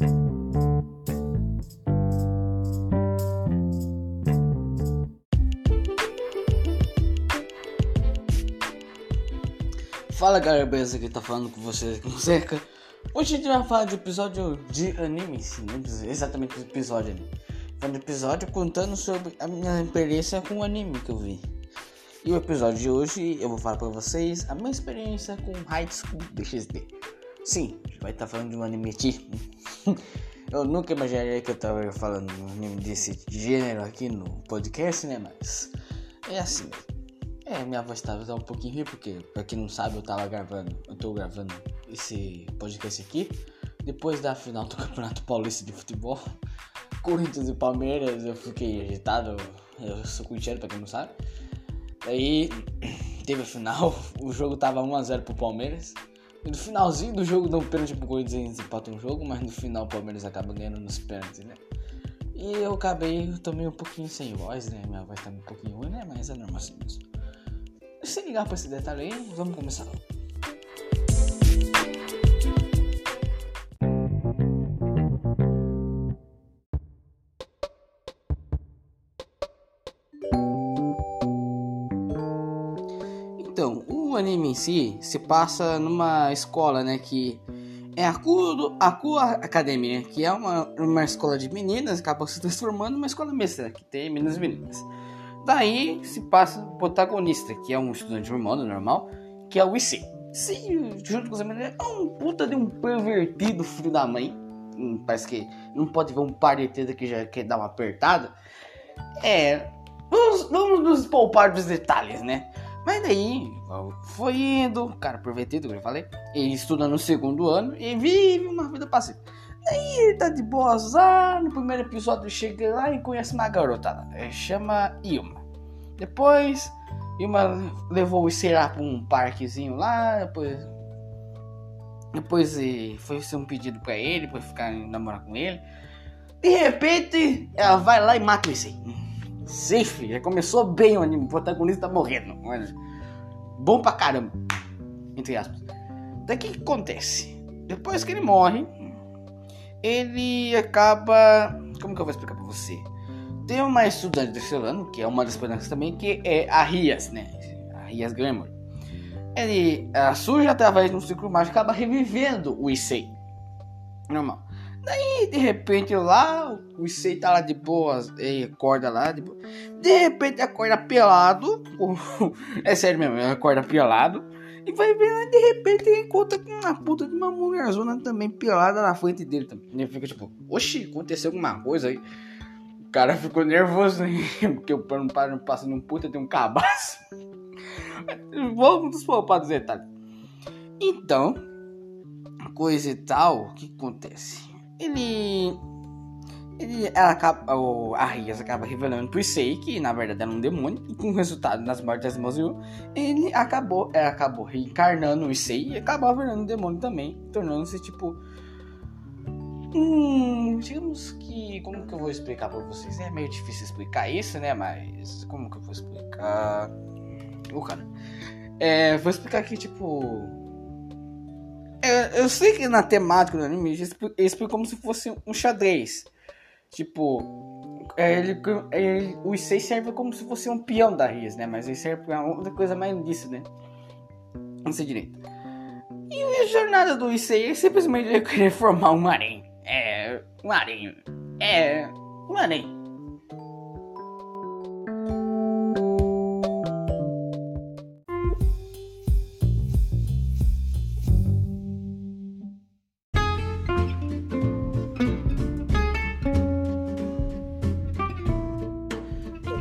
Fala galera, beleza? Aqui tá falando com vocês com Zeca. Hoje a gente vai falar de episódio de anime, sim, não exatamente do episódio ali. Foi episódio contando sobre a minha experiência com o anime que eu vi. E o episódio de hoje eu vou falar pra vocês a minha experiência com High School DxD. Sim, vai estar tá falando de um anime Eu nunca imaginaria que eu tava falando um anime desse gênero aqui no podcast, né? Mas é assim. É, minha voz tava tá um pouquinho ruim, porque, pra quem não sabe, eu tava gravando, eu tô gravando esse podcast aqui depois da final do Campeonato Paulista de Futebol, Corinthians e Palmeiras, eu fiquei agitado, eu sou corintiano pra quem não sabe. Daí teve a final, o jogo tava 1x0 pro Palmeiras. No finalzinho do jogo um pênalti pro Corinthians empata um jogo, mas no final o Palmeiras acaba ganhando nos pênaltis, né? E eu acabei, tomei um pouquinho sem voz, né? Minha voz tá um pouquinho ruim, né? Mas é normal assim mesmo. Sem ligar pra esse detalhe aí, vamos começar logo. O anime em si se passa numa escola, né, que é a Cu, a Cu Academia, que é uma, uma escola de meninas, acaba se transformando numa escola mista, que tem meninos e meninas. Daí se passa o protagonista, que é um estudante humano normal, que é o IC. Sim, junto com os amigos, é um puta de um pervertido filho da mãe. Hum, parece que não pode ver um par de teta que já quer dar uma apertada. É. Vamos, vamos nos poupar dos detalhes, né? Mas daí, foi indo, cara pervertido, como eu falei. Ele estuda no segundo ano e vive uma vida pacífica. Daí ele tá de boas lá, no primeiro episódio chega lá e conhece uma garota, é, chama Ilma. Depois, Ilma levou o Será pra um parquezinho lá, depois... Depois foi ser um pedido pra ele, pra ficar namorar com ele. De repente, ela vai lá e mata o Issei. Safe, já começou bem o anime, o protagonista tá morrendo. Bom pra caramba. Entre aspas. Daí o que, que acontece? Depois que ele morre, ele acaba. Como que eu vou explicar pra você? Tem uma estudante do terceiro ano, que é uma das protagonistas também, que é a Rias, né? A Rias Glamour. Ele surge através de um ciclo mágico acaba revivendo o Issei. Normal. Daí, de repente, lá, o Issei tá lá de boas, ele acorda lá, de boa. De repente, acorda pelado. é sério mesmo, acorda pelado e vai ver, de repente, encontra com uma puta de uma mulherzona também pelada na frente dele. Também. Ele fica tipo, oxi, aconteceu alguma coisa aí. O cara ficou nervoso, hein? Porque o pano passa num puta de um cabaço. Vamos poupar dos detalhes. Então, coisa e tal, o que acontece? Ele ele, ela acaba, o, a Rias acaba revelando pro Issei que na verdade era um demônio e com o resultado nas mortes das Mozu, ele acabou, ela acabou reencarnando o Issei e acabou virando um demônio também, tornando-se tipo Hum, digamos que. Como que eu vou explicar pra vocês? É meio difícil explicar isso, né? Mas. Como que eu vou explicar? Oh, cara. É, vou explicar aqui, tipo. É, eu sei que na temática do anime ele explica como se fosse um xadrez. Tipo, é, ele, ele, o Issei serve como se fosse um peão da Rias, né? Mas ele serve pra outra coisa mais disso, né? Não sei direito. E a jornada do Issei é simplesmente querer formar um harém. É, um harém. É, um harém.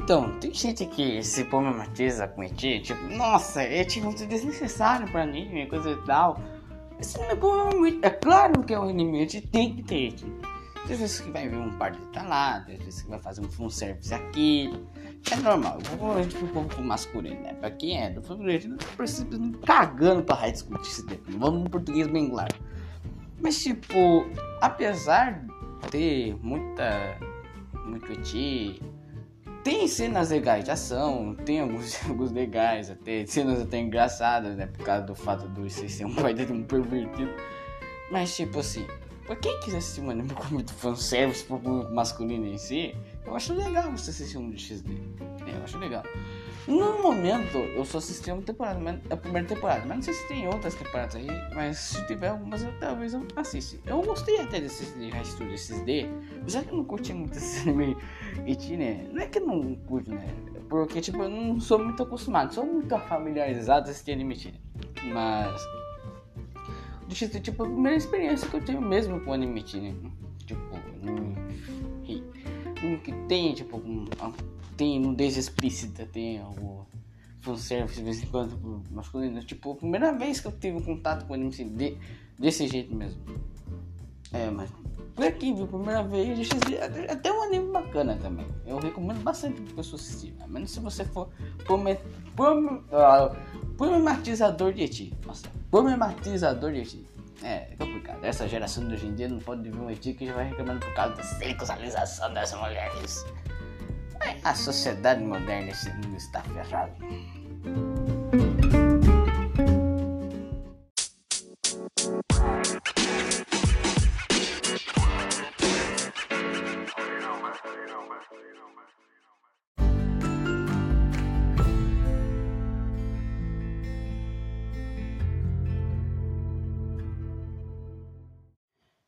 Então, tem gente que se problematiza com ET, tipo, nossa, é tipo muito desnecessário pra anime, coisa e tal. Esse negócio, é claro que é um anime, tem que ter ET. Tem vezes que vai ver um par de talado, tem vezes que vai fazer um fanservice aqui. É normal, tipo, um pouco masculino, né? Pra quem é do favorito, não precisa cagando pra high school esse tempo. Vamos no português bem claro. Mas tipo, apesar de ter muita. muito ET tem cenas legais de ação, tem alguns jogos legais, até cenas até engraçadas, né? Por causa do fato do IC ser um pai de um pervertido. Mas tipo assim, pra quem quiser assistir um anime com muito fanservice pro público masculino em si, eu acho legal você assistir um de XD. É, eu acho legal. No momento, eu só assisti uma temporada, a primeira temporada. Mas não sei se tem outras temporadas aí. Mas se tiver algumas, eu, talvez eu assista. Eu gostei até desse de High Studio XD. Já que eu não curti muito esse anime Iti, né? Não é que eu não curto, né? Porque, tipo, eu não sou muito acostumado. Sou muito familiarizado a assistir anime Iti, Mas... Do XD, tipo, a primeira experiência que eu tenho mesmo com anime Iti, né? Tipo, que tem, tipo, tem nudez explícita, tem algo fanservice de vez em quando masculino. Tipo, a primeira vez que eu tive um contato com anime assim, de, desse jeito mesmo. É, mas por aqui, viu? Primeira vez, até, até um anime bacana também. Eu recomendo bastante pra pessoa assistir. Né? Mas se você for problematizador de ti. Nossa, problematizador de ti. É, é complicado. Essa geração de hoje em dia não pode ver um eti que já vai reclamando por causa da sexualização das mulheres. A sociedade moderna esse mundo está ferrado.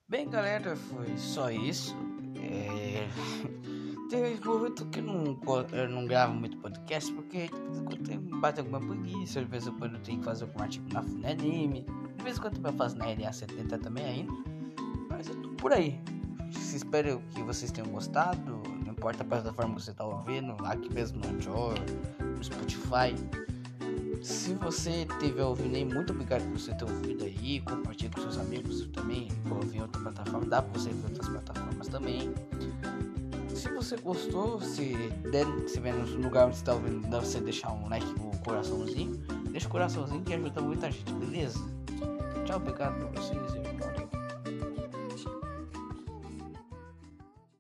Bem, galera, foi só isso. É... Teve muito que não, eu não gravo muito podcast porque tipo, tem bate alguma preguiça, de vez em quando eu tenho que fazer algum artigo na Funanime, de vez em quando eu faço na LA70 também ainda. Mas eu tô por aí. Espero que vocês tenham gostado. Não importa a plataforma que você tá ouvindo, aqui mesmo no Anchor, no Spotify. Se você tiver ouvindo aí, muito obrigado por você ter ouvido aí. Compartilhe com seus amigos também. Ouvir outra plataforma, dá pra você ver outras plataformas também se você gostou, se der, se vê no lugar onde você está ouvindo, dá você deixar um like com o coraçãozinho. Deixa o coraçãozinho que ajuda muita gente, beleza? Tchau, obrigado pra vocês